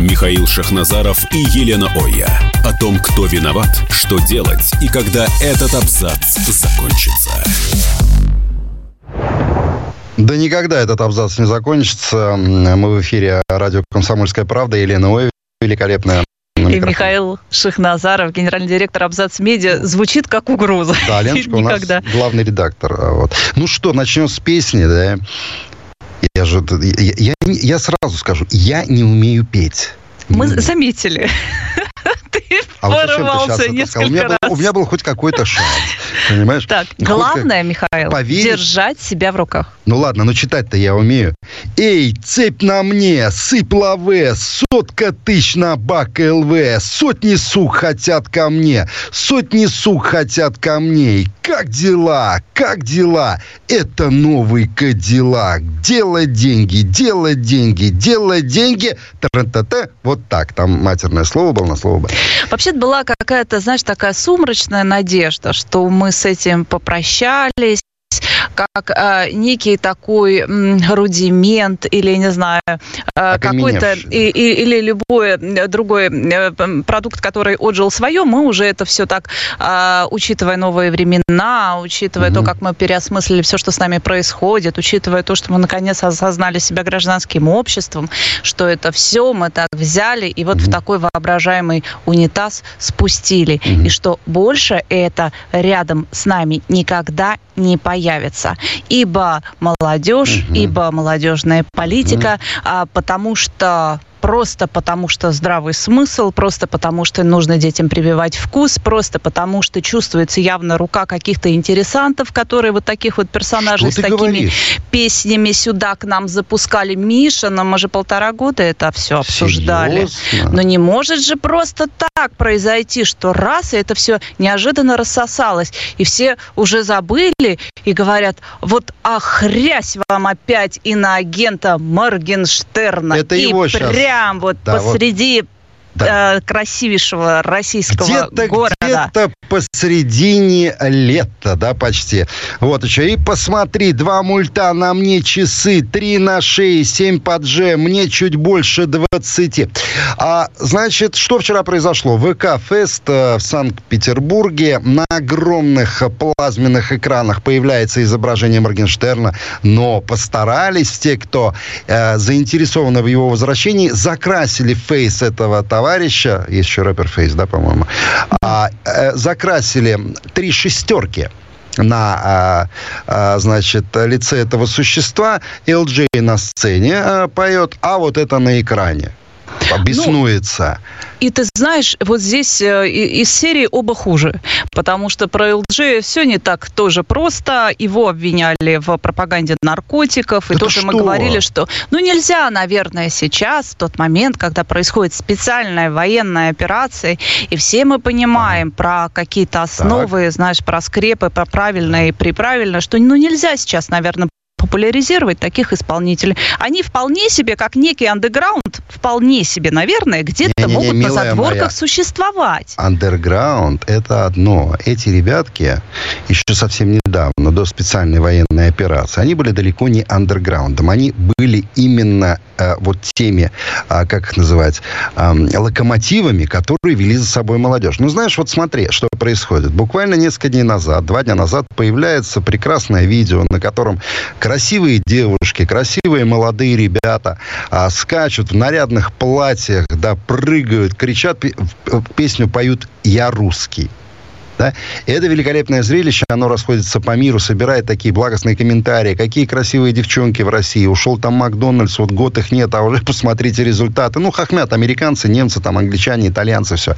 Михаил Шахназаров и Елена Оя. О том, кто виноват, что делать и когда этот абзац закончится. Да никогда этот абзац не закончится. Мы в эфире радио «Комсомольская правда». Елена Оя, великолепная и Михаил Шахназаров, генеральный директор Абзац Медиа, звучит как угроза. Да, Леночка у нас главный редактор. Вот. Ну что, начнем с песни, да? Я же, я, я, я сразу скажу, я не умею петь. Мы заметили. А порывался вот несколько у меня раз. Был, у меня был хоть какой-то шанс. Понимаешь? Так, главное, Михаил, поверить. держать себя в руках. Ну ладно, но читать-то я умею. Эй, цепь на мне, сыпь лаве, сотка тысяч на бак ЛВ, сотни сук хотят ко мне, сотни сук хотят ко мне. И как дела, как дела? Это новый Кадиллак. Делать деньги, делать деньги, делать деньги. Та-та-та. Вот так. Там матерное слово было на слово Б. Вообще была какая-то, знаешь, такая сумрачная надежда, что мы с этим попрощались, как э, некий такой м, рудимент или, не знаю, э, какой-то и, и, или любой другой э, продукт, который отжил свое, мы уже это все так, э, учитывая новые времена, учитывая угу. то, как мы переосмыслили все, что с нами происходит, учитывая то, что мы наконец осознали себя гражданским обществом, что это все мы так взяли и вот угу. в такой воображаемый унитаз спустили, угу. и что больше это рядом с нами никогда не появится. Ибо молодежь, угу. ибо молодежная политика, угу. потому что просто потому что здравый смысл, просто потому что нужно детям прививать вкус, просто потому что чувствуется явно рука каких-то интересантов, которые вот таких вот персонажей что с такими говоришь? песнями сюда к нам запускали. Миша, но мы же полтора года это все обсуждали. Серьезно? Но не может же просто так произойти, что раз, и это все неожиданно рассосалось, и все уже забыли и говорят, вот охрясь вам опять иноагента Моргенштерна. Это и его сейчас прям вот да, посреди вот да. Э, красивейшего российского где-то, города. Где-то посредине лета, да, почти. Вот еще. И посмотри, два мульта на мне часы, три на шее, семь под Ж, мне чуть больше двадцати. А, значит, что вчера произошло? ВК-фест э, в Санкт-Петербурге. На огромных плазменных экранах появляется изображение Моргенштерна, но постарались те, кто э, заинтересованы в его возвращении, закрасили фейс этого товарища, есть еще рэпер Фейс, да, по-моему, а, закрасили три шестерки на, а, а, значит, лице этого существа. LJ на сцене поет, а вот это на экране беснуется. Ну, и ты знаешь, вот здесь э, из серии оба хуже, потому что про ЛДЖ все не так тоже просто. Его обвиняли в пропаганде наркотиков, и Это тоже что? мы говорили, что ну нельзя, наверное, сейчас, в тот момент, когда происходит специальная военная операция, и все мы понимаем про какие-то основы, так. знаешь, про скрепы, про правильное и приправильное, что ну нельзя сейчас, наверное, популяризировать таких исполнителей. Они вполне себе, как некий андеграунд, вполне себе, наверное, где-то Не-не-не, могут на задворках моя. существовать. Андерграунд – это одно. Эти ребятки еще совсем недавно, до специальной военной операции, они были далеко не андерграундом. Они были именно э, вот теми, э, как их называть, э, локомотивами, которые вели за собой молодежь. Ну, знаешь, вот смотри, что происходит. Буквально несколько дней назад, два дня назад, появляется прекрасное видео, на котором красивые девушки, красивые молодые ребята а, скачут в нарядных платьях, да, прыгают, кричат, песню поют «Я русский». Да? Это великолепное зрелище, оно расходится по миру, собирает такие благостные комментарии. Какие красивые девчонки в России. Ушел там Макдональдс, вот год их нет, а уже посмотрите результаты. Ну, хохмят американцы, немцы, там, англичане, итальянцы, все.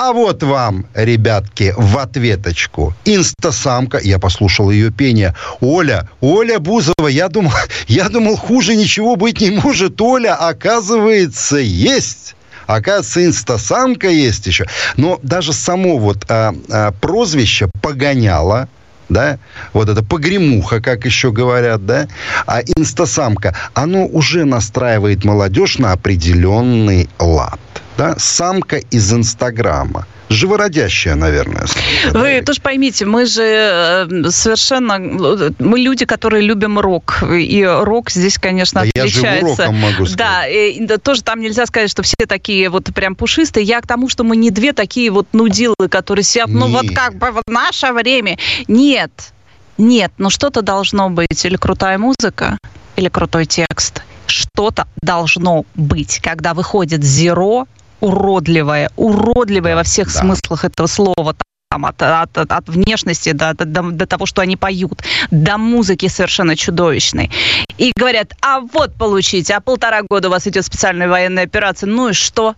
А вот вам, ребятки, в ответочку. Инстасамка, я послушал ее пение. Оля, Оля Бузова, я думал, я думал, хуже ничего быть не может. Оля, оказывается, есть. Оказывается, инстасамка есть еще. Но даже само вот а, а, прозвище погоняло, да, вот это погремуха, как еще говорят, да, а инстасамка, оно уже настраивает молодежь на определенный лад, да, самка из Инстаграма – живородящая, наверное. Вы тоже поймите, мы же э, совершенно... Мы люди, которые любим рок. И рок здесь, конечно, да отличается. Я живу роком, могу сказать. Да, и, да, тоже там нельзя сказать, что все такие вот прям пушистые. Я к тому, что мы не две такие вот нудилы, которые сидят, ну вот как бы в наше время. Нет, нет, но что-то должно быть. Или крутая музыка, или крутой текст. Что-то должно быть, когда выходит Зеро, уродливое, уродливое во всех да. смыслах этого слова. Там, от, от, от внешности до, до, до того, что они поют, до музыки совершенно чудовищной. И говорят, а вот получите, а полтора года у вас идет специальная военная операция, ну и что?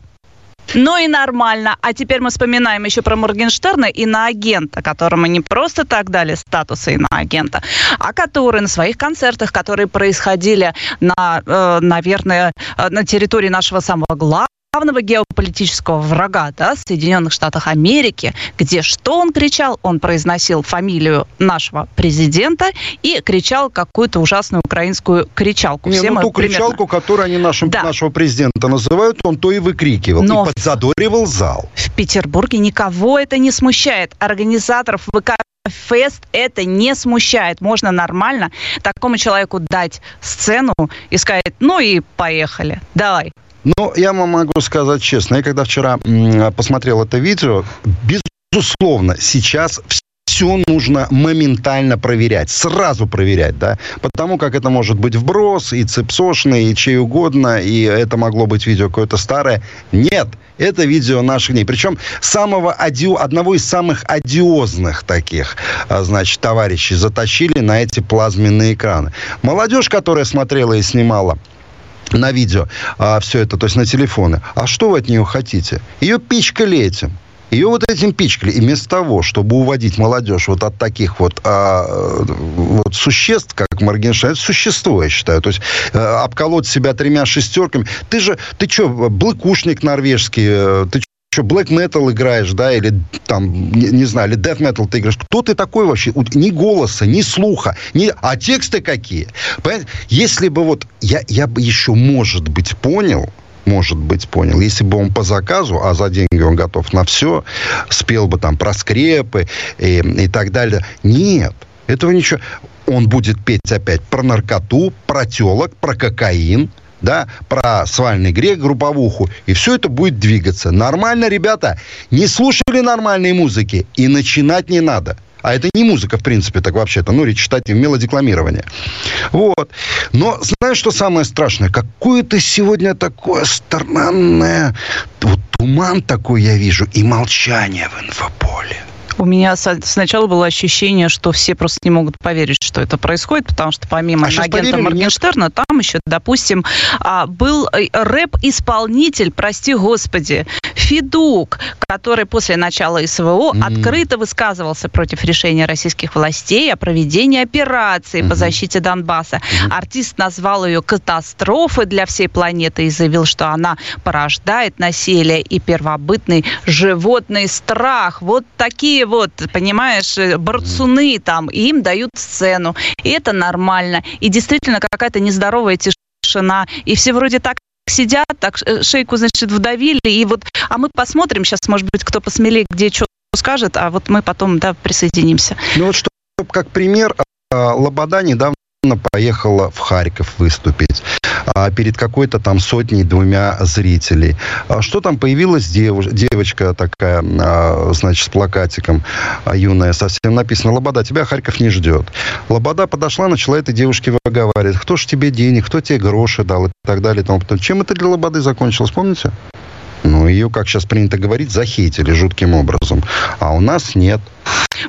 Ну и нормально. А теперь мы вспоминаем еще про Моргенштерна и на агента, которому не просто так дали статусы на агента, а который на своих концертах, которые происходили на, э, наверное, э, на территории нашего самого главного главного геополитического врага, да, Соединенных Штатах Америки, где что он кричал? Он произносил фамилию нашего президента и кричал какую-то ужасную украинскую кричалку. Не, Все ну, ту примерно... кричалку, которую они нашим, да. нашего президента называют, он то и выкрикивал. Но и подзадоривал зал. В Петербурге никого это не смущает. Организаторов ВК Фест это не смущает. Можно нормально такому человеку дать сцену и сказать, ну и поехали, давай. Ну, я вам могу сказать честно, я когда вчера посмотрел это видео, безусловно, сейчас все нужно моментально проверять, сразу проверять, да, потому как это может быть вброс, и цепсошный, и чей угодно, и это могло быть видео какое-то старое. Нет, это видео наших дней. Причем самого адио, одного из самых одиозных таких, а, значит, товарищей затащили на эти плазменные экраны. Молодежь, которая смотрела и снимала на видео а, все это, то есть на телефоны. А что вы от нее хотите? Ее пичкали этим. Ее вот этим пичкали. И вместо того, чтобы уводить молодежь вот от таких вот, а, вот существ, как Моргенштерн, это существо, я считаю. То есть а, обколоть себя тремя шестерками. Ты же, ты что, блыкушник норвежский, э, ты что, black metal играешь, да, или там, не, не знаю, или death metal ты играешь. Кто ты такой вообще? Ни голоса, ни слуха, ни... а тексты какие? Понимаете? Если бы вот, я, я бы еще, может быть, понял, может быть, понял. Если бы он по заказу, а за деньги он готов на все, спел бы там про скрепы и, и так далее. Нет, этого ничего. Он будет петь опять про наркоту, про телок, про кокаин, да, про свальный грех, групповуху, и все это будет двигаться. Нормально, ребята, не слушали нормальной музыки, и начинать не надо. А это не музыка, в принципе, так вообще-то, ну, речь читать мелодекламирование. Вот. Но знаешь, что самое страшное? Какое-то сегодня такое странное... Вот туман такой я вижу и молчание в инфополе. У меня сначала было ощущение, что все просто не могут поверить, что это происходит, потому что помимо а агента Моргенштерна, там еще, допустим, а, был э, рэп-исполнитель, прости господи, Федук, который после начала СВО mm-hmm. открыто высказывался против решения российских властей о проведении операции mm-hmm. по защите Донбасса. Mm-hmm. Артист назвал ее катастрофой для всей планеты и заявил, что она порождает насилие и первобытный животный страх. Вот такие вот, понимаешь, э, борцуны там, и им дают сцену. И это нормально. И действительно какая-то нездоровая тишина. И все вроде так сидят, так э, шейку, значит, вдавили, и вот, а мы посмотрим сейчас, может быть, кто посмелее, где что скажет, а вот мы потом, да, присоединимся. Ну вот, что как пример, а, Лобода недавно поехала в Харьков выступить перед какой-то там сотней-двумя зрителей. А что там появилась девуш... девочка такая, а, значит, с плакатиком а, юная, совсем написано «Лобода, тебя Харьков не ждет». Лобода подошла, начала этой девушке выговаривать, кто ж тебе денег, кто тебе гроши дал и так далее. И тому. Чем это для Лободы закончилось, помните? Ну, ее, как сейчас принято говорить, захейтили жутким образом. А у нас нет.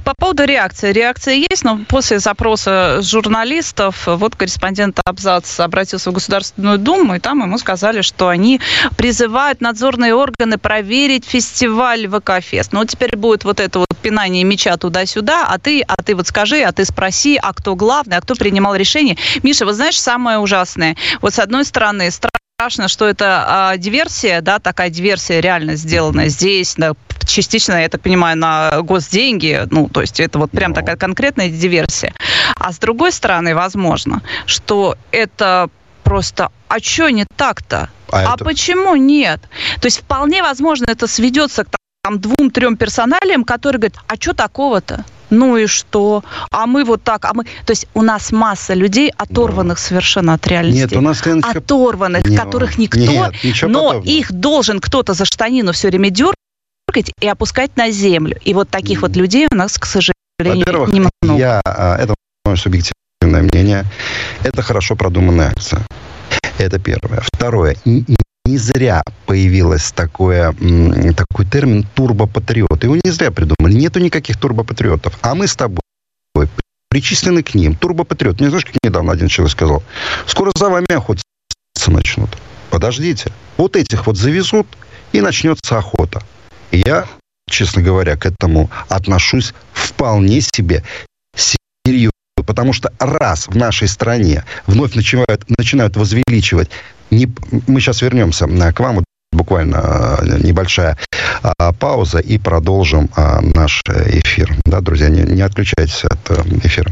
По поводу реакции. Реакция есть, но после запроса журналистов, вот корреспондент Абзац обратился в Государственную Думу, и там ему сказали, что они призывают надзорные органы проверить фестиваль ВК-фест. Ну, вот теперь будет вот это вот пинание меча туда-сюда, а ты, а ты вот скажи, а ты спроси, а кто главный, а кто принимал решение. Миша, вы знаешь, самое ужасное? Вот с одной стороны, страх страшно, что это а, диверсия, да, такая диверсия реально сделанная здесь, да, частично, я так понимаю, на госденьги, ну, то есть это вот прям такая конкретная диверсия. А с другой стороны, возможно, что это просто, а что не так-то? А, а это... почему нет? То есть вполне возможно это сведется к там двум-трем персоналиям, которые говорят, а что такого-то? Ну и что? А мы вот так, а мы... То есть у нас масса людей, оторванных да. совершенно от реальности. Нет, у нас, Леночка... Оторванных, Нет. которых никто... Нет, но подобного. их должен кто-то за штанину все время дергать и опускать на землю. И вот таких mm. вот людей у нас, к сожалению, Во-первых, немного. я... А, это мое субъективное мнение. Это хорошо продуманная акция. Это первое. Второе не зря появилось такое, такой термин турбопатриот. Его не зря придумали. Нету никаких турбопатриотов. А мы с тобой причислены к ним. Турбопатриот. Не знаешь, как недавно один человек сказал? Скоро за вами охотиться начнут. Подождите. Вот этих вот завезут, и начнется охота. И я, честно говоря, к этому отношусь вполне себе серьезно. Потому что раз в нашей стране вновь начинают, начинают возвеличивать не, мы сейчас вернемся к вам, буквально э, небольшая а, пауза и продолжим а, наш эфир. Да, друзья, не, не отключайтесь от а, эфира.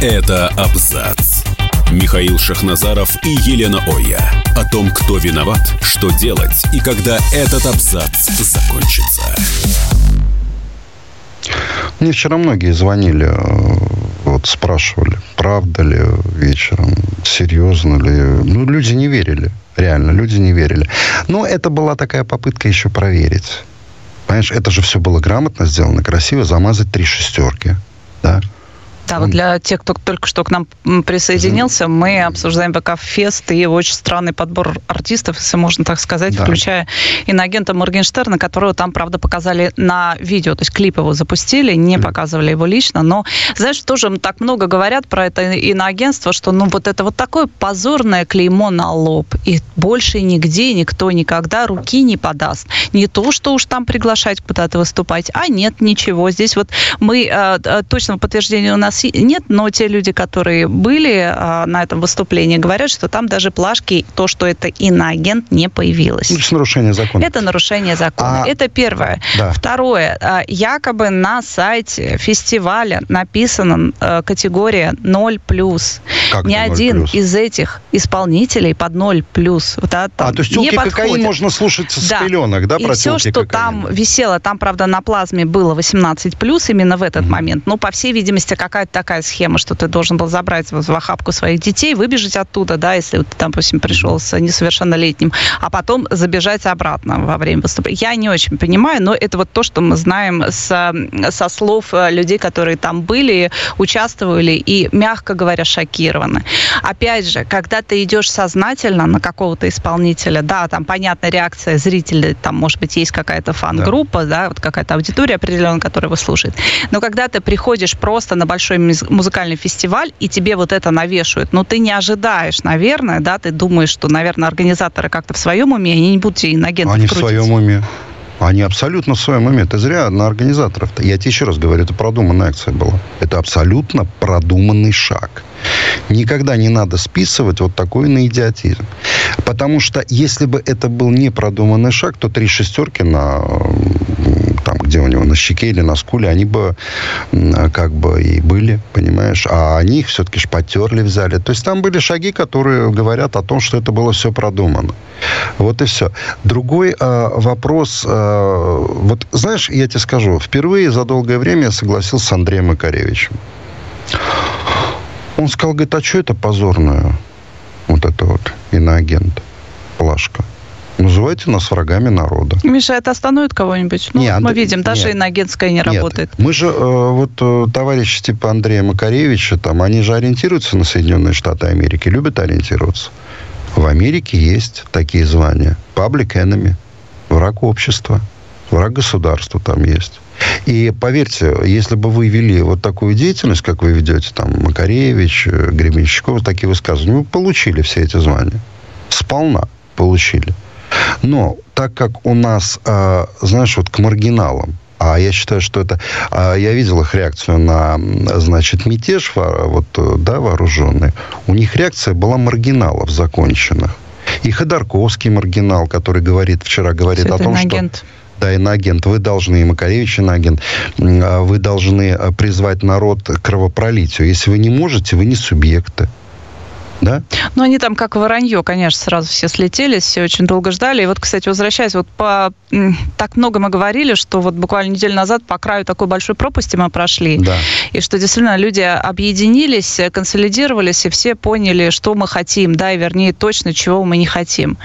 Это абзац. Михаил Шахназаров и Елена Оя. О том, кто виноват, что делать и когда этот абзац закончится. Мне вчера многие звонили, э, вот спрашивали, правда ли вечером, серьезно ли. Ну, люди не верили, реально, люди не верили. Но это была такая попытка еще проверить. Понимаешь, это же все было грамотно сделано, красиво, замазать три шестерки. Да? Да, вот для тех, кто только что к нам присоединился, мы обсуждаем ВК Фест и очень странный подбор артистов, если можно так сказать, да. включая иноагента Моргенштерна, которого там, правда, показали на видео, то есть клип его запустили, не показывали его лично, но, знаешь, тоже так много говорят про это иноагентство, что, ну, вот это вот такое позорное клеймо на лоб, и больше нигде никто никогда руки не подаст. Не то, что уж там приглашать куда-то выступать, а нет, ничего. Здесь вот мы, э, э, точного подтверждения у нас нас нет, но те люди, которые были а, на этом выступлении, говорят, что там даже плашки, то, что это иноагент, не появилось. Это нарушение закона. Это нарушение закона. А... Это первое. Да. Второе. А, якобы на сайте фестиваля написана категория 0+. Как Ни один плюс? из этих исполнителей под 0+. Да, а, то есть телки кокаин можно слушать с да. пеленок, да, И все, что кокаин. там висело, там, правда, на плазме было 18+, именно в этот mm-hmm. момент. Но, по всей видимости, какая какая-то такая схема, что ты должен был забрать в охапку своих детей, выбежать оттуда, да, если ты, допустим, пришел с несовершеннолетним, а потом забежать обратно во время выступления. Я не очень понимаю, но это вот то, что мы знаем с, со слов э, людей, которые там были, участвовали и, мягко говоря, шокированы. Опять же, когда ты идешь сознательно на какого-то исполнителя, да, там понятная реакция зрителей, там, может быть, есть какая-то фан-группа, да. да, вот какая-то аудитория определенная, которая его слушает. Но когда ты приходишь просто на большой большой музыкальный фестиваль, и тебе вот это навешивают. Но ты не ожидаешь, наверное, да, ты думаешь, что, наверное, организаторы как-то в своем уме, они не будут тебе иногентов Они крутить. в своем уме. Они абсолютно в своем уме. Ты зря на организаторов-то. Я тебе еще раз говорю, это продуманная акция была. Это абсолютно продуманный шаг. Никогда не надо списывать вот такой на идиотизм. Потому что если бы это был не продуманный шаг, то три шестерки на где у него на щеке или на скуле, они бы как бы и были, понимаешь? А они их все-таки ж потерли, взяли. То есть там были шаги, которые говорят о том, что это было все продумано. Вот и все. Другой э, вопрос. Э, вот знаешь, я тебе скажу, впервые за долгое время я согласился с Андреем Макаревичем. Он сказал, говорит, а что это позорное? Вот это вот иноагент, Плашка. Называйте нас врагами народа. Миша, это остановит кого-нибудь? Ну, нет, мы видим, даже нет, иноагентская не нет. работает. Мы же, э, вот э, товарищи типа Андрея Макаревича, там, они же ориентируются на Соединенные Штаты Америки, любят ориентироваться. В Америке есть такие звания. Public enemy, враг общества, враг государства там есть. И поверьте, если бы вы вели вот такую деятельность, как вы ведете, там, Макаревич, э, Гребенщиков, такие высказывания, вы получили все эти звания. Сполна получили. Но так как у нас, э, знаешь, вот к маргиналам А я считаю, что это... А, я видел их реакцию на, значит, мятеж, вот, да, вооруженный. У них реакция была маргиналов законченных. И Ходорковский маргинал, который говорит, вчера говорит Все о том, что... Да, иноагент. Вы должны, и Макаревич иноагент, а, вы должны призвать народ к кровопролитию. Если вы не можете, вы не субъекты да? Ну, они там как воронье, конечно, сразу все слетелись, все очень долго ждали. И вот, кстати, возвращаясь, вот по... Так много мы говорили, что вот буквально неделю назад по краю такой большой пропасти мы прошли. Да. И что действительно люди объединились, консолидировались, и все поняли, что мы хотим, да, и вернее точно, чего мы не хотим.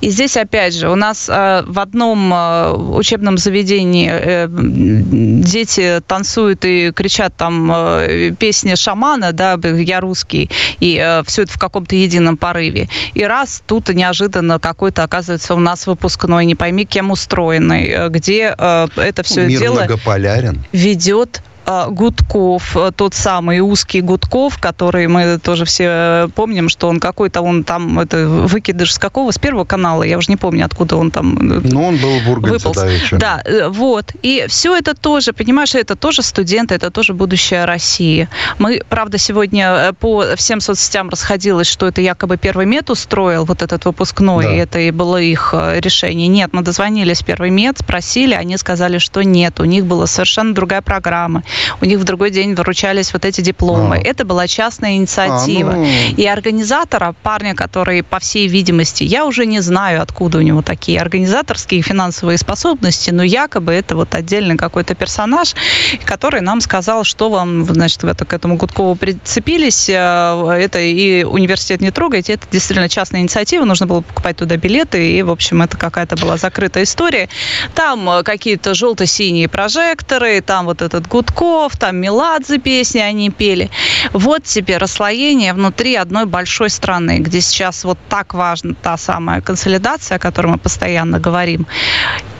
И здесь, опять же, у нас э, в одном э, учебном заведении э, дети танцуют и кричат там э, песни шамана, да, я русский, и э, все это в каком-то едином порыве. И раз тут неожиданно какой-то, оказывается, у нас выпускной, не пойми кем устроенный, э, где э, это все Мир дело ведет Гудков, э, тот самый узкий Гудков, который мы тоже все э, помним, что он какой-то, он там, это выкидыш с какого? С первого канала, я уже не помню, откуда он там э, Ну, он был в Урганце, да, Да, вот. И все это тоже, понимаешь, это тоже студенты, это тоже будущее России. Мы, правда, сегодня по всем соцсетям расходилось, что это якобы первый мед устроил, вот этот выпускной, да. и это и было их решение. Нет, мы дозвонились в первый мед, спросили, они сказали, что нет, у них была совершенно другая программа у них в другой день выручались вот эти дипломы. А. Это была частная инициатива. А, ну... И организатора, парня, который, по всей видимости, я уже не знаю, откуда у него такие организаторские финансовые способности, но якобы это вот отдельный какой-то персонаж, который нам сказал, что вам, значит, в это, к этому Гудкову прицепились, э, это и университет не трогайте, это действительно частная инициатива, нужно было покупать туда билеты, и, в общем, это какая-то была закрытая история. Там э, какие-то желто-синие прожекторы, там вот этот Гудков, Песков, там Меладзе песни они пели. Вот тебе расслоение внутри одной большой страны, где сейчас вот так важна та самая консолидация, о которой мы постоянно говорим.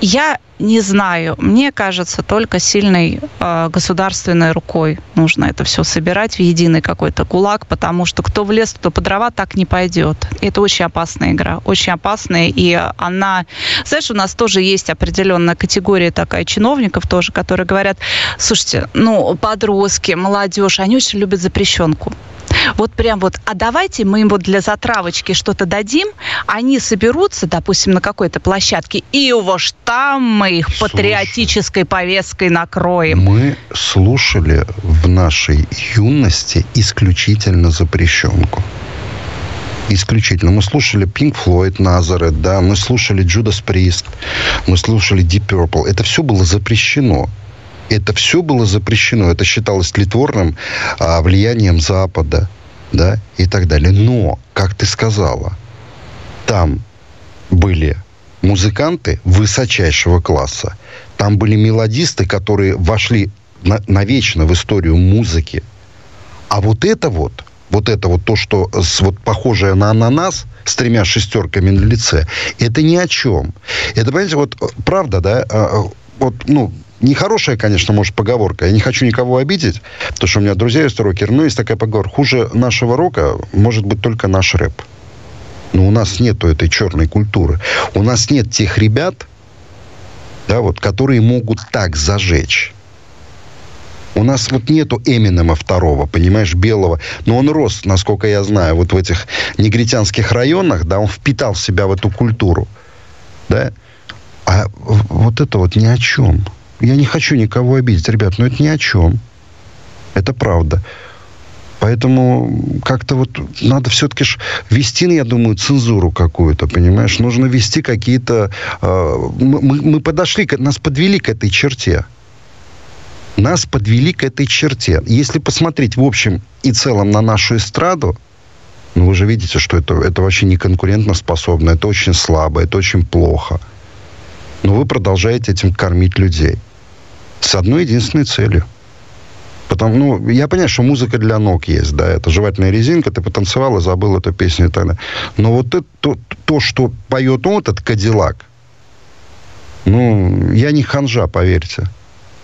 Я не знаю. Мне кажется, только сильной э, государственной рукой нужно это все собирать в единый какой-то кулак, потому что кто в лес, кто по дрова, так не пойдет. Это очень опасная игра, очень опасная, и она... Знаешь, у нас тоже есть определенная категория такая чиновников тоже, которые говорят, слушайте, ну, подростки, молодежь, они очень любят запрещенку. Вот прям вот, а давайте мы им вот для затравочки что-то дадим, они соберутся, допустим, на какой-то площадке, и уж там мы их Слушай, патриотической повесткой накроем. Мы слушали в нашей юности исключительно запрещенку исключительно. Мы слушали Pink Floyd, Nazareth, да, мы слушали Judas Priest, мы слушали Deep Purple. Это все было запрещено. Это все было запрещено. Это считалось тлетворным а, влиянием Запада да, и так далее. Но, как ты сказала, там были музыканты высочайшего класса. Там были мелодисты, которые вошли на, навечно в историю музыки. А вот это вот, вот это вот то, что с, вот похожее на ананас с тремя шестерками на лице, это ни о чем. Это, понимаете, вот правда, да, а, а, вот, ну, Нехорошая, конечно, может, поговорка. Я не хочу никого обидеть, потому что у меня друзья есть рокеры. Но есть такая поговорка. Хуже нашего рока может быть только наш рэп. Но у нас нету этой черной культуры. У нас нет тех ребят, да, вот, которые могут так зажечь. У нас вот нету Эминема второго, понимаешь, белого. Но он рос, насколько я знаю, вот в этих негритянских районах, да, он впитал в себя в эту культуру. Да? А вот это вот ни о чем. Я не хочу никого обидеть, ребят, но это ни о чем. Это правда. Поэтому как-то вот надо все-таки ж вести, я думаю, цензуру какую-то, понимаешь? Нужно вести какие-то... Э, мы, мы подошли, нас подвели к этой черте. Нас подвели к этой черте. Если посмотреть в общем и целом на нашу эстраду, ну, вы же видите, что это, это вообще не конкурентно способно, это очень слабо, это очень плохо. Но вы продолжаете этим кормить людей. С одной единственной целью. Потому, ну, я понимаю, что музыка для ног есть, да, это жевательная резинка, ты потанцевал и забыл эту песню и так далее. Но вот это, то, то, что поет он, этот Кадиллак, ну, я не ханжа, поверьте.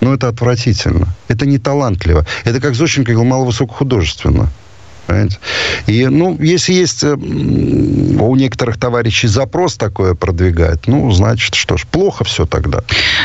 Но это отвратительно. Это не талантливо. Это как Зощенко говорил, мало высокохудожественно. Понимаете? И, ну, если есть э, у некоторых товарищей запрос такое продвигать, ну, значит, что ж, плохо все тогда.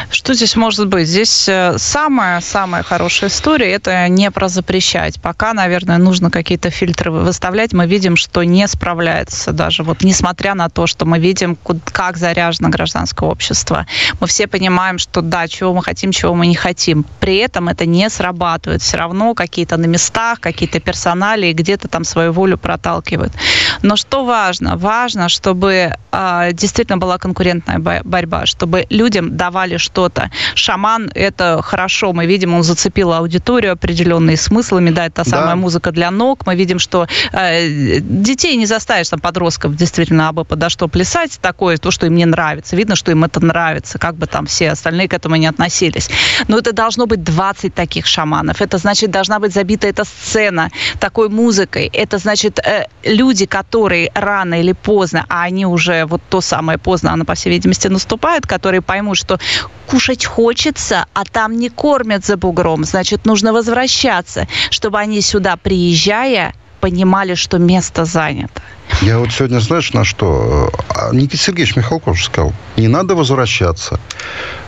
Что здесь может быть? Здесь самая-самая хорошая история – это не про запрещать. Пока, наверное, нужно какие-то фильтры выставлять. Мы видим, что не справляется даже. Вот несмотря на то, что мы видим, как заряжено гражданское общество. Мы все понимаем, что да, чего мы хотим, чего мы не хотим. При этом это не срабатывает. Все равно какие-то на местах, какие-то персонали, где-то там свою волю проталкивают. Но что важно? Важно, чтобы э, действительно была конкурентная борьба, чтобы людям давали что-то. Шаман – это хорошо. Мы видим, он зацепил аудиторию определенные смыслами. Да, это самая да. музыка для ног. Мы видим, что э, детей не заставишь, там, подростков, действительно, абы подо что плясать. Такое, то, что им не нравится. Видно, что им это нравится, как бы там все остальные к этому не относились. Но это должно быть 20 таких шаманов. Это значит, должна быть забита эта сцена такой музыкой. Это значит, э, люди, которые рано или поздно, а они уже вот то самое поздно, оно, по всей видимости, наступает, которые поймут, что кушать хочется, а там не кормят за бугром, значит, нужно возвращаться, чтобы они сюда, приезжая, понимали, что место занято. Я вот сегодня, знаешь, на что? А, Никита Сергеевич Михалков сказал, не надо возвращаться.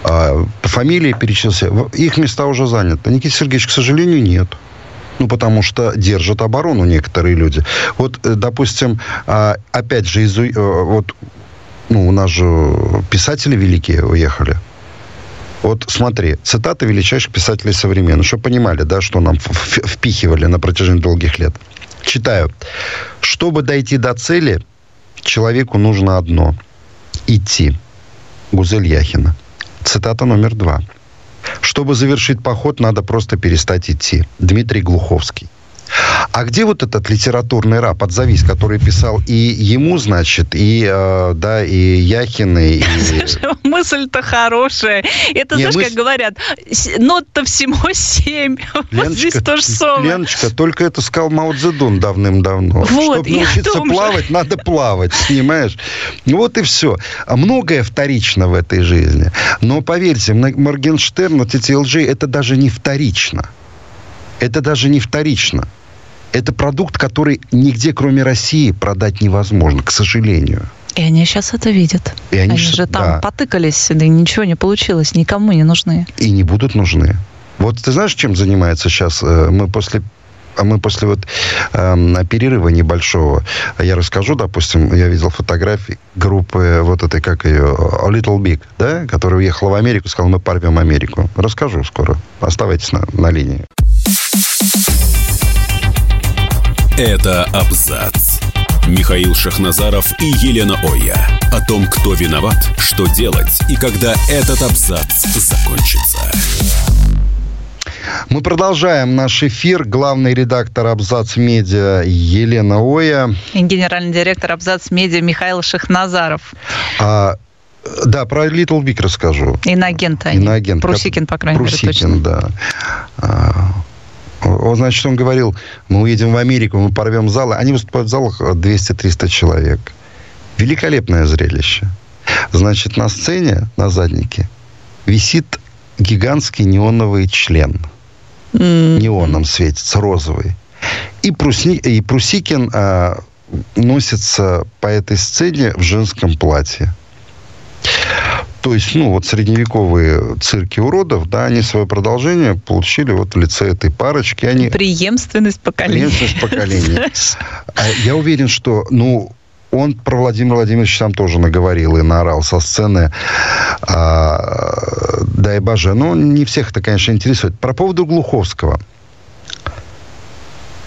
А, фамилии перечислился, их места уже заняты. Никита Сергеевич, к сожалению, нет. Ну, потому что держат оборону некоторые люди. Вот, э, допустим, а, опять же, из, э, вот, ну, у нас же писатели великие уехали. Вот смотри, цитаты величайших писателей современных. Чтобы понимали, да, что нам впихивали на протяжении долгих лет. Читаю. Чтобы дойти до цели, человеку нужно одно – идти. Гузель Яхина. Цитата номер два. Чтобы завершить поход, надо просто перестать идти. Дмитрий Глуховский. А где вот этот литературный раб, отзовись, который писал и ему, значит, и, э, да, и Яхины, и... Мысль-то хорошая. Это, Не, знаешь, мысль... как говорят, нот-то всего семь. Леночка, вот здесь то же самое. Леночка, только это сказал Мао Цзэдун давным-давно. Вот, Чтобы научиться плавать, надо плавать, понимаешь? Вот и все. А многое вторично в этой жизни. Но поверьте, Моргенштерн, вот эти LG, это даже не вторично. Это даже не вторично это продукт, который нигде, кроме России, продать невозможно, к сожалению. И они сейчас это видят. И они, они же там да. потыкались, да и ничего не получилось, никому не нужны. И не будут нужны. Вот ты знаешь, чем занимается сейчас? Э, мы после а мы после вот э, перерыва небольшого, я расскажу, допустим, я видел фотографии группы вот этой, как ее, Little Big, да, которая уехала в Америку, сказала, мы порвем Америку. Расскажу скоро. Оставайтесь на, на линии. Это абзац. Михаил Шахназаров и Елена Оя. О том, кто виноват, что делать и когда этот абзац закончится. Мы продолжаем наш эфир. Главный редактор Абзац Медиа Елена Оя. И генеральный директор Абзац Медиа Михаил Шахназаров. А, да, про Little Big расскажу. Иноагента. Иноагент. Прусикин, по крайней Прусикин, мере, точно. да. Он, значит, он говорил, мы уедем в Америку, мы порвем залы. Они выступают в залах 200-300 человек. Великолепное зрелище. Значит, на сцене, на заднике, висит гигантский неоновый член. Mm. Неоном светится, розовый. И, Прусни, и Прусикин а, носится по этой сцене в женском платье. То есть, ну, вот средневековые цирки уродов, да, они свое продолжение получили вот в лице этой парочки. Они... Преемственность поколения. Преемственность поколения. А я уверен, что, ну, он про Владимира Владимировича там тоже наговорил и наорал со сцены. А, дай боже. Но не всех это, конечно, интересует. Про поводу Глуховского.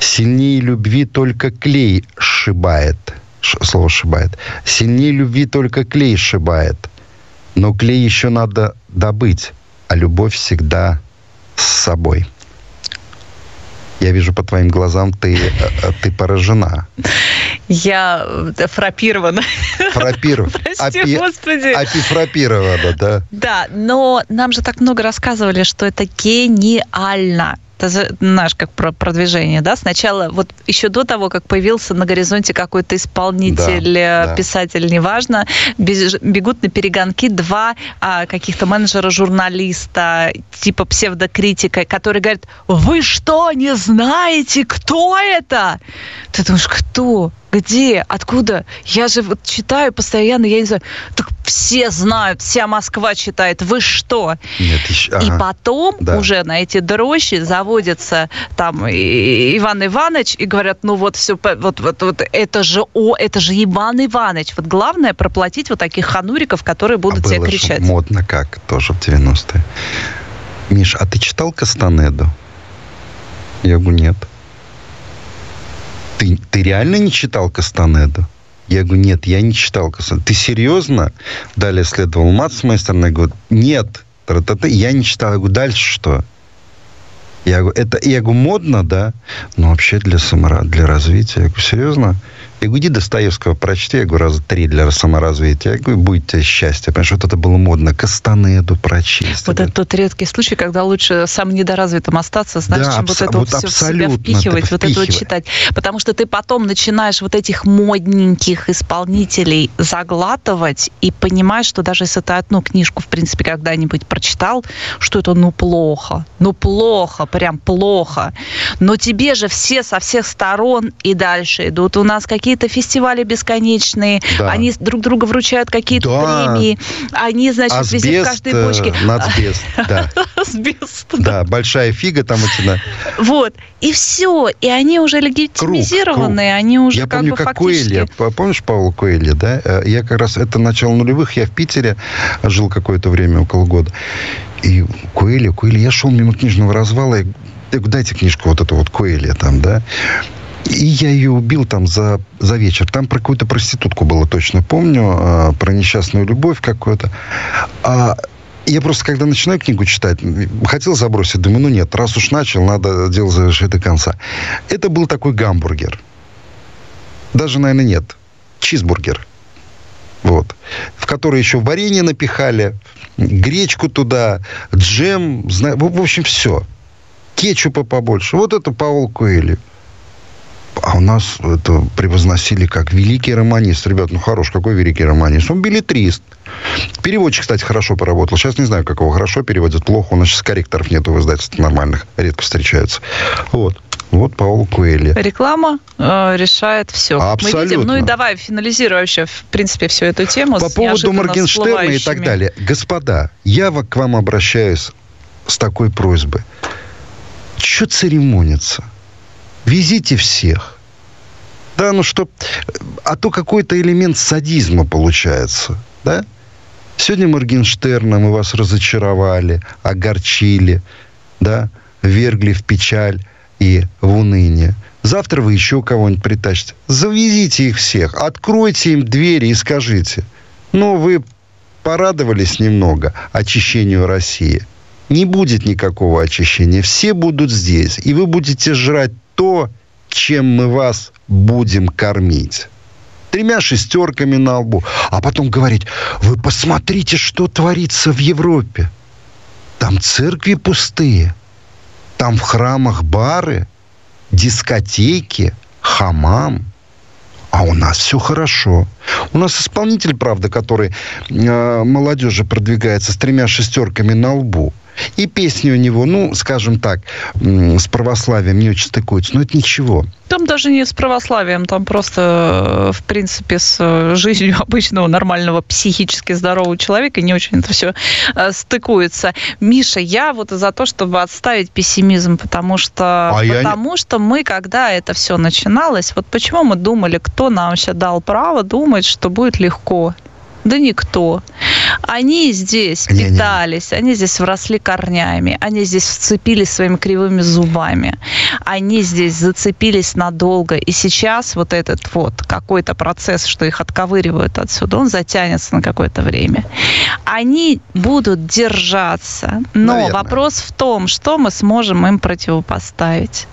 Сильнее любви только клей сшибает. Слово сшибает. Сильнее любви только клей сшибает. Но клей еще надо добыть, а любовь всегда с собой. Я вижу по твоим глазам, ты, э, э, ты поражена. Я э, фрапирована. Фрапирована. Прости, Апи... Господи. Апифрапирована, да? Да, но нам же так много рассказывали, что это гениально. Ты знаешь, как про продвижение, да? Сначала, вот еще до того, как появился на горизонте какой-то исполнитель, да, да. писатель, неважно, бегут на перегонки два а, каких-то менеджера, журналиста, типа псевдокритика, которые говорят, вы что, не знаете, кто это? Ты думаешь, кто? Где? Откуда? Я же вот читаю постоянно, я не знаю. Так все знают, вся Москва читает. Вы что? Нет, еще, ага. И потом да. уже на эти дрожжи заводится там Иван Иванович и говорят, ну вот все, вот, вот, вот это же, о, это же Иван Иванович. Вот главное проплатить вот таких хануриков, которые будут а тебе кричать. модно как тоже в 90-е. Миш, а ты читал Кастанеду? Я говорю, нет ты, ты реально не читал Кастанеду? Я говорю, нет, я не читал Кастанеду. Ты серьезно? Далее следовал мат с моей стороны. Я говорю, нет, я не читал. Я говорю, дальше что? Я говорю, это, я говорю, модно, да? Но вообще для самора, для развития. Я говорю, серьезно? Я говорю, иди Достоевского прочти, я говорю, раза три для саморазвития. Я говорю, будет тебе счастье. Понимаешь, вот это было модно. Кастанеду прочесть. Вот это тот редкий случай, когда лучше самым недоразвитым остаться, знаешь, да, чем абс- вот это вот, вот все в себя впихивать, вот это вот читать. Потому что ты потом начинаешь вот этих модненьких исполнителей заглатывать и понимаешь, что даже если ты одну книжку, в принципе, когда-нибудь прочитал, что это ну плохо, ну плохо, прям плохо. Но тебе же все со всех сторон и дальше идут. У нас какие какие-то фестивали бесконечные, да. они друг друга вручают какие-то да. премии, они, значит, Асбест, везде в каждой бочке. Э, нацбест, да. Асбест, да. Да, большая фига там эти, Вот, и все, и они уже легитимизированы, они уже Я как помню, бы как фактически... Коэли, помнишь Павла Коэли, да? Э, я как раз, это начало нулевых, я в Питере жил какое-то время, около года. И Коэли, Коэли, я шел мимо книжного развала, говорю, дайте книжку вот эту вот Коэли там, да. И я ее убил там за, за вечер. Там про какую-то проститутку было, точно помню. А, про несчастную любовь какую-то. А я просто, когда начинаю книгу читать, хотел забросить, думаю, ну нет, раз уж начал, надо дело завершить до конца. Это был такой гамбургер. Даже, наверное, нет. Чизбургер. Вот. В который еще варенье напихали, гречку туда, джем, в общем, все. Кетчупа побольше. Вот это Паул Куэлли. А у нас это превозносили как великий романист. Ребят, ну хорош, какой великий романист? Он билетрист. Переводчик, кстати, хорошо поработал. Сейчас не знаю, как его хорошо переводят, плохо. У нас сейчас корректоров нет в издательстве нормальных. Редко встречаются. Вот. Вот Паул Куэлли. Реклама э, решает все. Абсолютно. Мы видим. Ну и давай финализируй вообще, в принципе, всю эту тему. По поводу Моргенштерна и так далее. Господа, я к вам обращаюсь с такой просьбой. Че церемониться? Везите всех. Да, ну что... А то какой-то элемент садизма получается, да? Сегодня Моргенштерна мы вас разочаровали, огорчили, да, вергли в печаль и в уныние. Завтра вы еще кого-нибудь притащите. Завезите их всех, откройте им двери и скажите, ну, вы порадовались немного очищению России. Не будет никакого очищения. Все будут здесь. И вы будете жрать то, чем мы вас будем кормить. Тремя шестерками на лбу. А потом говорить, вы посмотрите, что творится в Европе. Там церкви пустые. Там в храмах бары, дискотеки, хамам. А у нас все хорошо. У нас исполнитель, правда, который э, молодежи продвигается с тремя шестерками на лбу. И песни у него, ну, скажем так, с православием не очень стыкуются, но это ничего. Там даже не с православием, там просто, э, в принципе, с э, жизнью обычного нормального психически здорового человека не очень это все э, стыкуется. Миша, я вот за то, чтобы отставить пессимизм, потому что, а потому я... что мы, когда это все начиналось, вот почему мы думали, кто нам сейчас дал право думать, что будет легко? Да никто. Они здесь не, питались, не. они здесь вросли корнями, они здесь вцепились своими кривыми зубами, они здесь зацепились надолго. И сейчас вот этот вот какой-то процесс, что их отковыривают отсюда, он затянется на какое-то время. Они будут держаться, но Наверное. вопрос в том, что мы сможем им противопоставить.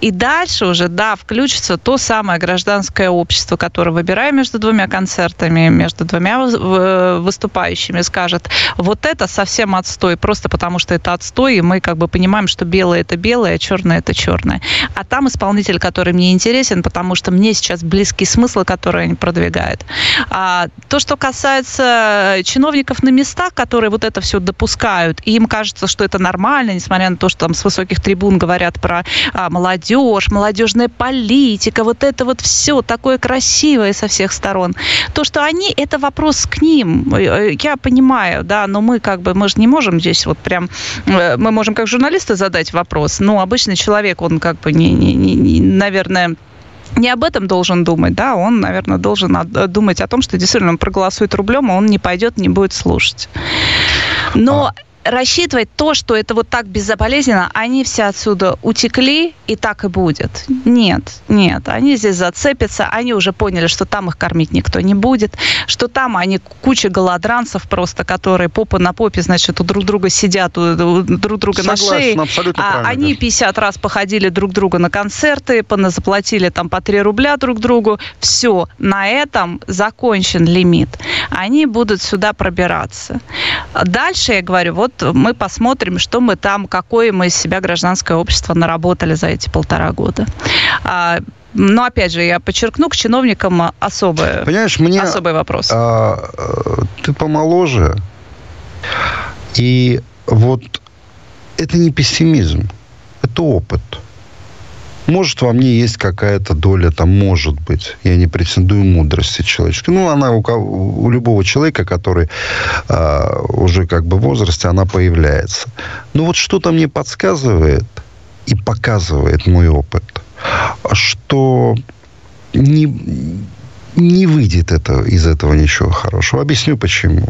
И дальше уже, да, включится то самое гражданское общество, которое, выбирая между двумя концертами, между двумя выступающими, скажет, вот это совсем отстой, просто потому что это отстой, и мы как бы понимаем, что белое это белое, а черное это черное. А там исполнитель, который мне интересен, потому что мне сейчас близкие смыслы, которые они продвигают. А то, что касается чиновников на местах, которые вот это все допускают, им кажется, что это нормально, несмотря на то, что там с высоких трибун говорят про а, молодежь, молодежная политика, вот это вот все такое красивое со всех сторон. То, что они, это вопрос к ним. Э, я понимаю, да, но мы как бы, мы же не можем здесь вот прям, э, мы можем как журналисты задать вопрос, но обычный человек, он как бы не, не, не наверное, не об этом должен думать, да, он, наверное, должен думать о том, что действительно он проголосует рублем, а он не пойдет, не будет слушать. Но а рассчитывать то, что это вот так безболезненно, они все отсюда утекли, и так и будет. Нет, нет, они здесь зацепятся, они уже поняли, что там их кормить никто не будет, что там они куча голодранцев просто, которые попа на попе, значит, у друг друга сидят, у, друг друга Согласен, на шее. Абсолютно а они 50 раз походили друг друга на концерты, заплатили там по 3 рубля друг другу. Все, на этом закончен лимит. Они будут сюда пробираться. Дальше, я говорю, вот мы посмотрим, что мы там, какое мы из себя гражданское общество наработали за эти полтора года. А, но опять же, я подчеркну, к чиновникам особое, Понимаешь, мне, особый вопрос. А, ты помоложе, и вот это не пессимизм, это опыт. Может, во мне есть какая-то доля, там, может быть, я не претендую мудрости человеческой. Ну, она у, у любого человека, который э, уже как бы в возрасте, она появляется. Но вот что-то мне подсказывает и показывает мой опыт, что не, не выйдет это, из этого ничего хорошего. Объясню почему.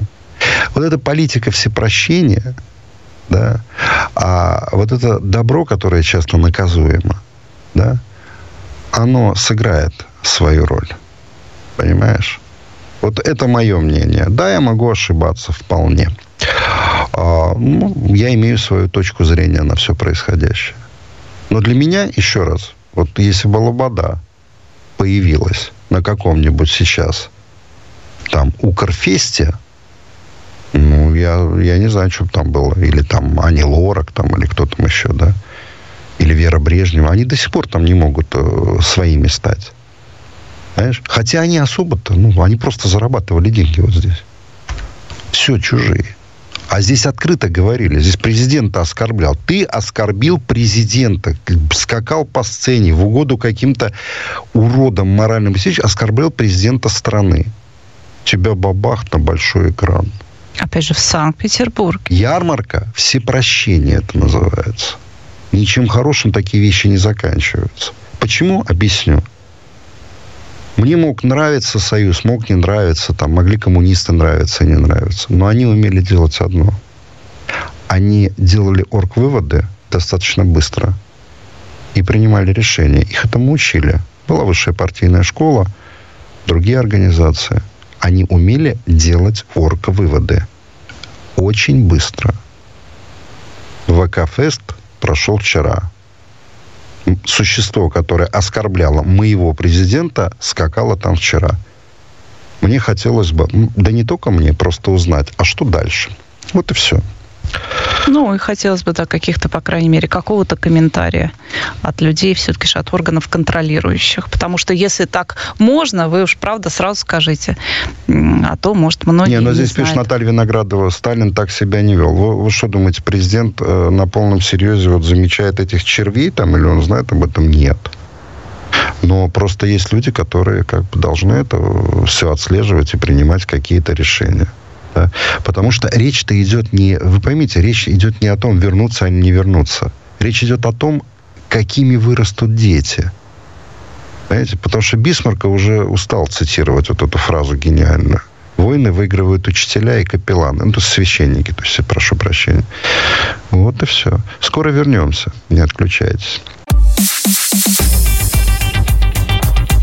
Вот эта политика всепрощения, да, а вот это добро, которое часто наказуемо, да, оно сыграет свою роль. Понимаешь? Вот это мое мнение. Да, я могу ошибаться вполне. А, ну, я имею свою точку зрения на все происходящее. Но для меня, еще раз, вот если бы Лобода появилась на каком-нибудь сейчас там Укрфесте, ну, я, я не знаю, что там было. Или там Ани Лорак, там, или кто там еще, да или Вера Брежнева, они до сих пор там не могут э, своими стать. Понимаешь? Хотя они особо-то, ну, они просто зарабатывали деньги вот здесь. Все чужие. А здесь открыто говорили, здесь президента оскорблял. Ты оскорбил президента, скакал по сцене в угоду каким-то уродам моральным и оскорбил президента страны. Тебя бабах на большой экран. Опять же, в Санкт-Петербург. Ярмарка всепрощение это называется ничем хорошим такие вещи не заканчиваются. Почему? Объясню. Мне мог нравиться Союз, мог не нравиться, там могли коммунисты нравиться не нравиться. Но они умели делать одно. Они делали орг-выводы достаточно быстро и принимали решения. Их этому учили. Была высшая партийная школа, другие организации. Они умели делать орг-выводы. Очень быстро. ВК-фест прошел вчера. Существо, которое оскорбляло моего президента, скакало там вчера. Мне хотелось бы, да не только мне, просто узнать, а что дальше. Вот и все. Ну, и хотелось бы, да, каких-то, по крайней мере, какого-то комментария от людей, все-таки же от органов контролирующих. Потому что если так можно, вы уж, правда, сразу скажите. А то, может, многие не, но здесь не пишет Наталья Виноградова, Сталин так себя не вел. Вы, вы что думаете, президент э, на полном серьезе вот замечает этих червей там, или он знает об этом? Нет. Но просто есть люди, которые как бы должны это все отслеживать и принимать какие-то решения да, потому что речь-то идет не, вы поймите, речь идет не о том, вернуться или не вернуться. Речь идет о том, какими вырастут дети. Понимаете? Потому что Бисмарка уже устал цитировать вот эту фразу гениально. Войны выигрывают учителя и капелланы. Ну, то есть священники, то есть, прошу прощения. Вот и все. Скоро вернемся. Не отключайтесь.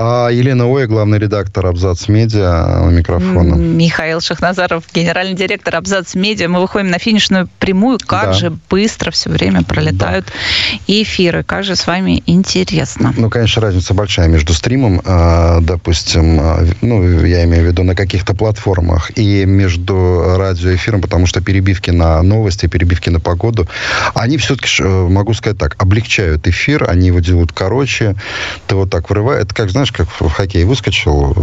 А Елена Оя, главный редактор Абзац Медиа, у микрофона. Михаил Шахназаров, генеральный директор Абзац Медиа. Мы выходим на финишную прямую. Как да. же быстро все время пролетают да. эфиры. Как же с вами интересно. Ну, конечно, разница большая между стримом, а, допустим, а, ну, я имею в виду на каких-то платформах, и между радиоэфиром, потому что перебивки на новости, перебивки на погоду, они все-таки, э, могу сказать так, облегчают эфир, они его делают короче, ты вот так врываешь. Это как, знаешь, как в хоккее выскочил,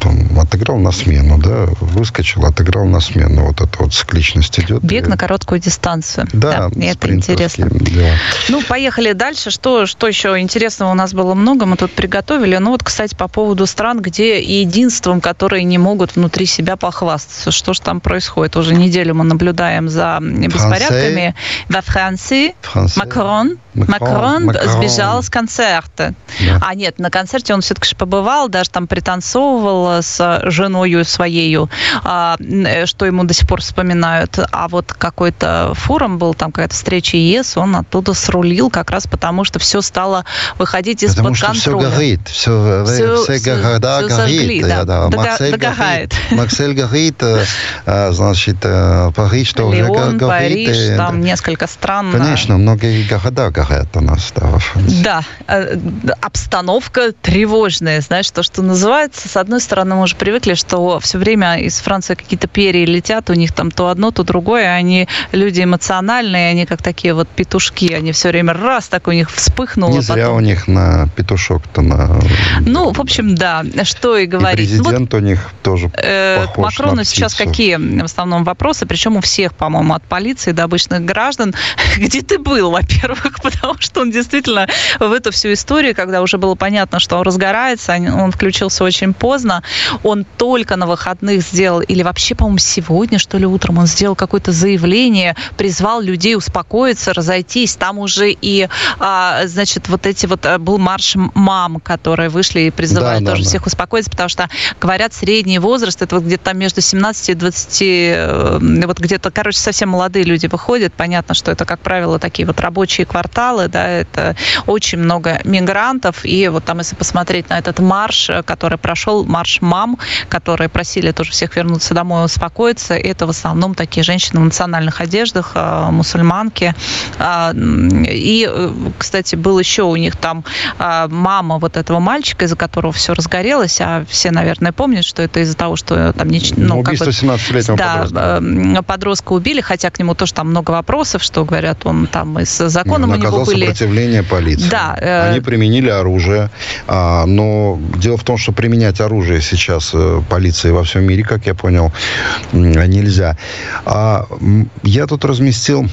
там, отыграл на смену, да, выскочил, отыграл на смену. Вот это вот цикличность идет. Бег и... на короткую дистанцию. Да, да это интересно. Дела. Ну, поехали дальше. Что, что еще интересного у нас было много, мы тут приготовили. Ну, вот, кстати, по поводу стран, где единством, которые не могут внутри себя похвастаться. Что же там происходит? Уже неделю мы наблюдаем за беспорядками. Во Франции Макрон, Макрон, Макрон сбежал с концерта. Да. А нет, на концерте он все-таки побывал, даже там пританцовывал с женой своей, а, э, что ему до сих пор вспоминают. А вот какой-то форум был, там какая-то встреча ЕС, он оттуда срулил как раз потому, что все стало выходить из-под контроля. все горит, все, все, все города все горит. Зажгли, да. Да. Марсель горит, Марсель горит, э, э, значит, Париж тоже Леон, горит. Париж, там несколько стран. Конечно, многие города горят у нас. Да, да, обстановка тревожная, знаешь, то, что называется. С одной стороны, мы уже привыкли, что все время из Франции какие-то перья летят, у них там то одно, то другое, они люди эмоциональные, они как такие вот петушки, они все время раз так у них вспыхнуло. Не зря потом... у них на петушок-то на... Ну, в общем, да, что и говорить. И президент вот, у них тоже э, похож Макрону на сейчас какие в основном вопросы, причем у всех, по-моему, от полиции до обычных граждан. Где ты был, во-первых, потому что он действительно в эту всю историю, когда уже было понятно, что он разгорается, он включился очень поздно, он только на выходных сделал, или вообще, по-моему, сегодня, что ли, утром он сделал какое-то заявление, призвал людей успокоиться, разойтись. Там уже и, а, значит, вот эти вот, э, был марш мам, которые вышли и призывали да, тоже да, всех да. успокоиться, потому что, говорят, средний возраст, это вот где-то там между 17 и 20, э, вот где-то, короче, совсем молодые люди выходят. Понятно, что это, как правило, такие вот рабочие кварталы, да, это очень много мигрантов, и вот там, если посмотреть на этот марш, который прошел, марш мам, которые просили тоже всех вернуться домой, успокоиться, это в основном такие женщины в национальных одеждах, а, мусульманки. А, и, кстати, был еще у них там а, мама вот этого мальчика, из-за которого все разгорелось, а все, наверное, помнят, что это из-за того, что там... Не, ну, Убийство как бы, 17-летнего да, подростка. подростка убили, хотя к нему тоже там много вопросов, что говорят, он там и с законом у него были... сопротивление полиции. Да. Э... Они применили оружие, а, но дело в том, что применять оружие сейчас э, полиции во всем мире, как я понял, нельзя. А я тут разместил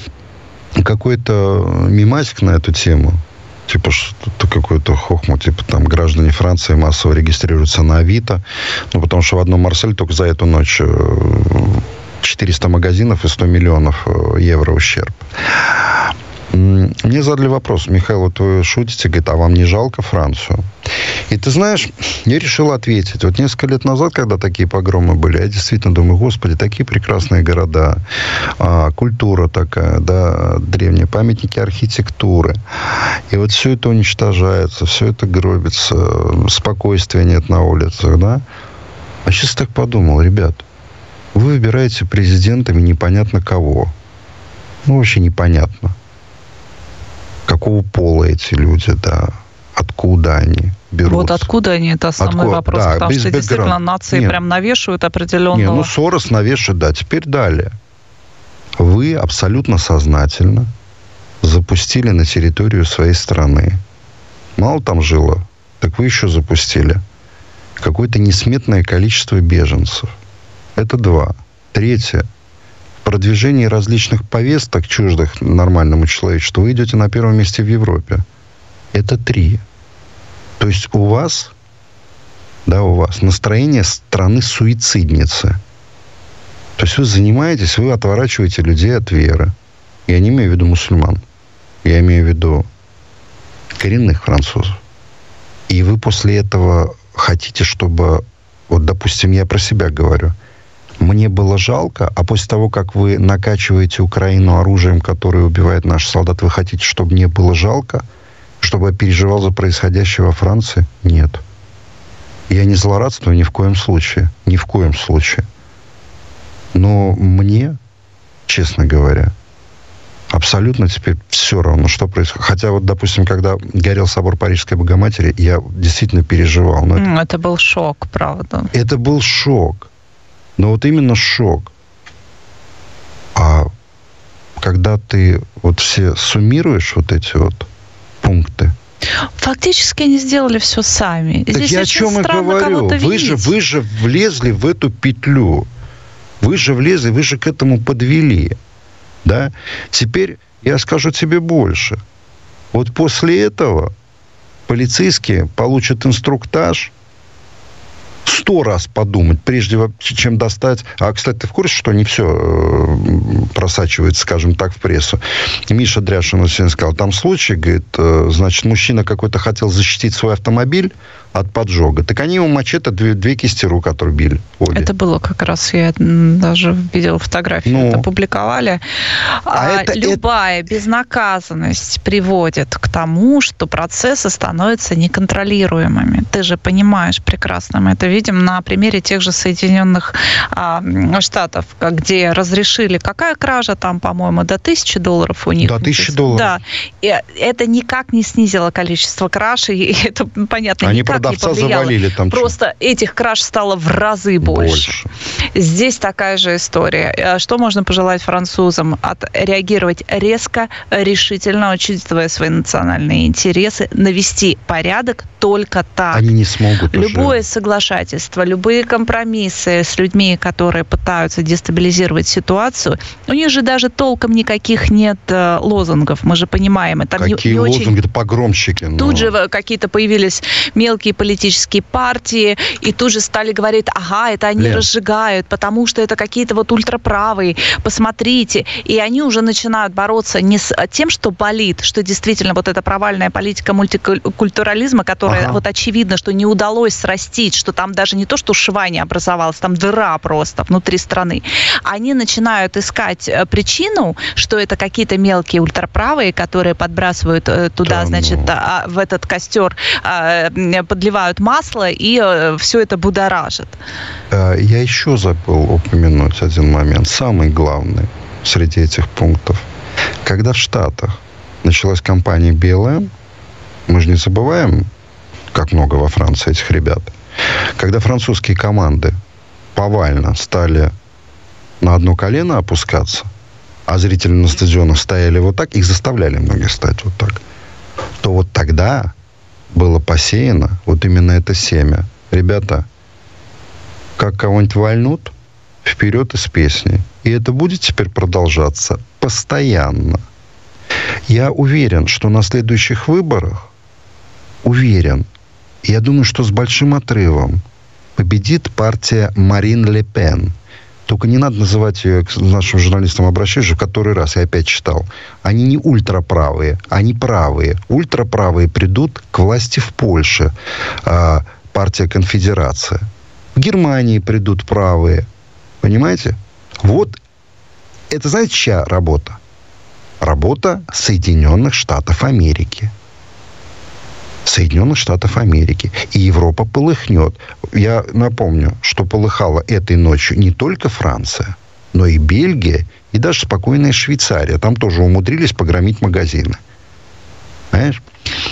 какой-то мимасик на эту тему типа что-то какой-то хохму, типа там граждане Франции массово регистрируются на Авито, ну, потому что в одном Марселе только за эту ночь 400 э, магазинов и 100 миллионов э, евро ущерб. Мне задали вопрос, Михаил, вот вы шутите, говорит, а вам не жалко Францию? И ты знаешь, я решил ответить. Вот несколько лет назад, когда такие погромы были, я действительно думаю, господи, такие прекрасные города, а, культура такая, да, древние памятники архитектуры. И вот все это уничтожается, все это гробится, спокойствия нет на улицах, да. А сейчас так подумал, ребят, вы выбираете президентами непонятно кого. Ну, вообще непонятно какого пола эти люди, да, откуда они берутся. Вот откуда они, это самый откуда? вопрос, да, потому что бэкграунд. действительно нации Нет. прям навешивают определенного... Не, ну Сорос навешивает, да, теперь далее. Вы абсолютно сознательно запустили на территорию своей страны. Мало там жило, так вы еще запустили какое-то несметное количество беженцев. Это два. Третье – продвижении различных повесток, чуждых нормальному человечеству, вы идете на первом месте в Европе. Это три. То есть у вас, да, у вас настроение страны суицидницы. То есть вы занимаетесь, вы отворачиваете людей от веры. Я не имею в виду мусульман. Я имею в виду коренных французов. И вы после этого хотите, чтобы, вот, допустим, я про себя говорю – мне было жалко, а после того, как вы накачиваете Украину оружием, которое убивает наших солдат, вы хотите, чтобы мне было жалко, чтобы я переживал за происходящее во Франции? Нет. Я не злорадствую ни в коем случае. Ни в коем случае. Но мне, честно говоря, абсолютно теперь все равно, что происходит. Хотя вот, допустим, когда горел собор Парижской Богоматери, я действительно переживал. Но это... это был шок, правда. Это был шок. Но вот именно шок. А когда ты вот все суммируешь вот эти вот пункты, Фактически они сделали все сами. Так Здесь я о чем и говорю. Вы же, вы же влезли в эту петлю. Вы же влезли, вы же к этому подвели. Да? Теперь я скажу тебе больше. Вот после этого полицейские получат инструктаж сто раз подумать, прежде чем достать. А, кстати, ты в курсе, что не все э, просачивается, скажем так, в прессу? Миша Дряшин сегодня сказал, там случай, говорит, э, значит, мужчина какой-то хотел защитить свой автомобиль, от поджога. Так они ему мачете две, две кисти рук отрубили. Обе. Это было как раз, я даже видела фотографию, ну, это публиковали. А, а это, любая это... безнаказанность приводит к тому, что процессы становятся неконтролируемыми. Ты же понимаешь прекрасно, мы это видим на примере тех же Соединенных а, Штатов, где разрешили, какая кража там, по-моему, до тысячи долларов у них. До тысячи долларов. Да. И это никак не снизило количество краж, и это понятно, Они никак продавца не повлияло. завалили там. Просто что? этих краж стало в разы больше. больше. Здесь такая же история. Э, что можно пожелать французам? Отреагировать резко, решительно, учитывая свои национальные интересы, навести порядок только так. Они не смогут Любое уже. соглашательство, любые компромиссы с людьми, которые пытаются дестабилизировать ситуацию, у них же даже толком никаких нет э, лозунгов, мы же понимаем. Там Какие не, не лозунги? Очень... Это погромщики. Но... Тут же какие-то появились мелкие политические партии, и тут же стали говорить, ага, это они Лен. разжигают, потому что это какие-то вот ультраправые, посмотрите. И они уже начинают бороться не с тем, что болит, что действительно вот эта провальная политика мультикультурализма, которая ага. вот очевидно, что не удалось срастить, что там даже не то, что шва не образовалась, там дыра просто внутри страны. Они начинают искать э, причину, что это какие-то мелкие ультраправые, которые подбрасывают э, туда, да, значит, ну... А, в этот костер а, подливают масло, и э, все это будоражит. Э, я еще забыл упомянуть один момент, самый главный среди этих пунктов. Когда в Штатах началась кампания BLM, мы же не забываем, как много во Франции этих ребят. Когда французские команды повально стали на одно колено опускаться, а зрители на стадионах стояли вот так, их заставляли многие стать вот так, то вот тогда было посеяно вот именно это семя. Ребята, как кого-нибудь вольнут, вперед из песни. И это будет теперь продолжаться постоянно. Я уверен, что на следующих выборах, уверен, я думаю, что с большим отрывом победит партия Марин Ле Пен – только не надо называть к нашим журналистам обращаюсь в который раз, я опять читал. Они не ультраправые, они правые. Ультраправые придут к власти в Польше, а, партия Конфедерация. В Германии придут правые. Понимаете? Вот это, знаете, чья работа? Работа Соединенных Штатов Америки. Соединенных Штатов Америки. И Европа полыхнет. Я напомню, что полыхала этой ночью не только Франция, но и Бельгия, и даже спокойная Швейцария. Там тоже умудрились погромить магазины. Понимаешь?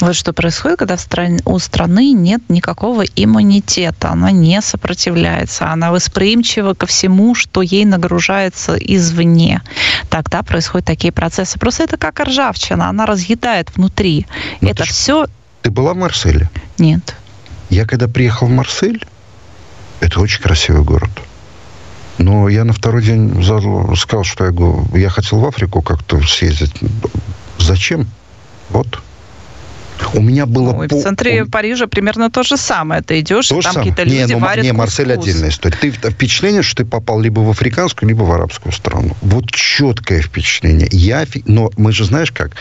Вот что происходит, когда в стране, у страны нет никакого иммунитета. Она не сопротивляется. Она восприимчива ко всему, что ей нагружается извне. Тогда происходят такие процессы. Просто это как ржавчина. Она разъедает внутри. Но ну, это все ты была в Марселе? Нет. Я когда приехал в Марсель, это очень красивый город. Но я на второй день сказал, что я, я хотел в Африку как-то съездить. Зачем? Вот. У меня было... Ну, по... в центре Парижа примерно то же самое. Ты идешь, то там какие-то люди не, ну, варят Не, Марсель отдельная история. Ты впечатление, что ты попал либо в африканскую, либо в арабскую страну. Вот четкое впечатление. Я... Но мы же знаешь как?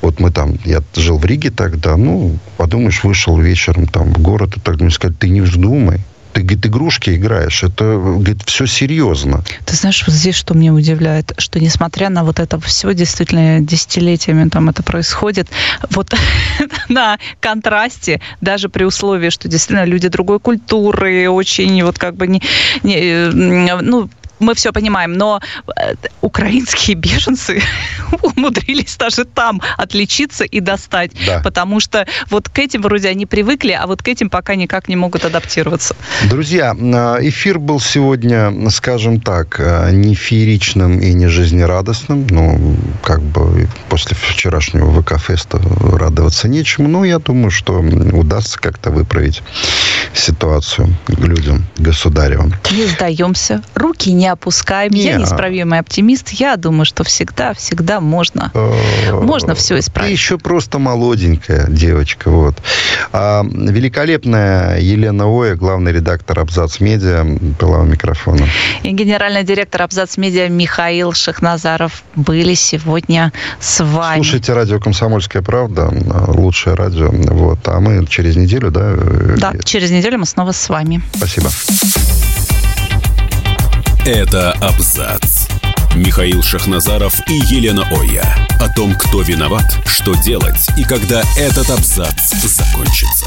Вот мы там, я жил в Риге тогда, ну, подумаешь, вышел вечером там в город, и так мне сказать, ты не вздумай, Ты, говорит, игрушки играешь. Это, говорит, все серьезно. Ты знаешь, вот здесь что мне удивляет, что несмотря на вот это все, действительно, десятилетиями там это происходит, вот на контрасте, даже при условии, что действительно люди другой культуры, очень вот как бы не, не ну, мы все понимаем, но э, украинские беженцы умудрились даже там отличиться и достать, да. потому что вот к этим вроде они привыкли, а вот к этим пока никак не могут адаптироваться. Друзья, э, эфир был сегодня, скажем так, э, не фееричным и не жизнерадостным, ну, как бы после вчерашнего ВК-феста радоваться нечему, но я думаю, что удастся как-то выправить ситуацию людям, государевым. Не сдаемся, руки не опускаем. Не. Я неисправимый оптимист. Я думаю, что всегда, всегда можно. Э, можно все исправить. Ты еще просто молоденькая девочка. Вот. А, великолепная Елена Оя, главный редактор Абзац Медиа, была у микрофона. И генеральный директор Абзац Медиа Михаил Шахназаров были сегодня с вами. Слушайте радио «Комсомольская правда», лучшее радио. Вот. А мы через неделю, да? Э, да, через неделю мы снова с вами. Спасибо. Это абзац. Михаил Шахназаров и Елена Оя. О том, кто виноват, что делать и когда этот абзац закончится.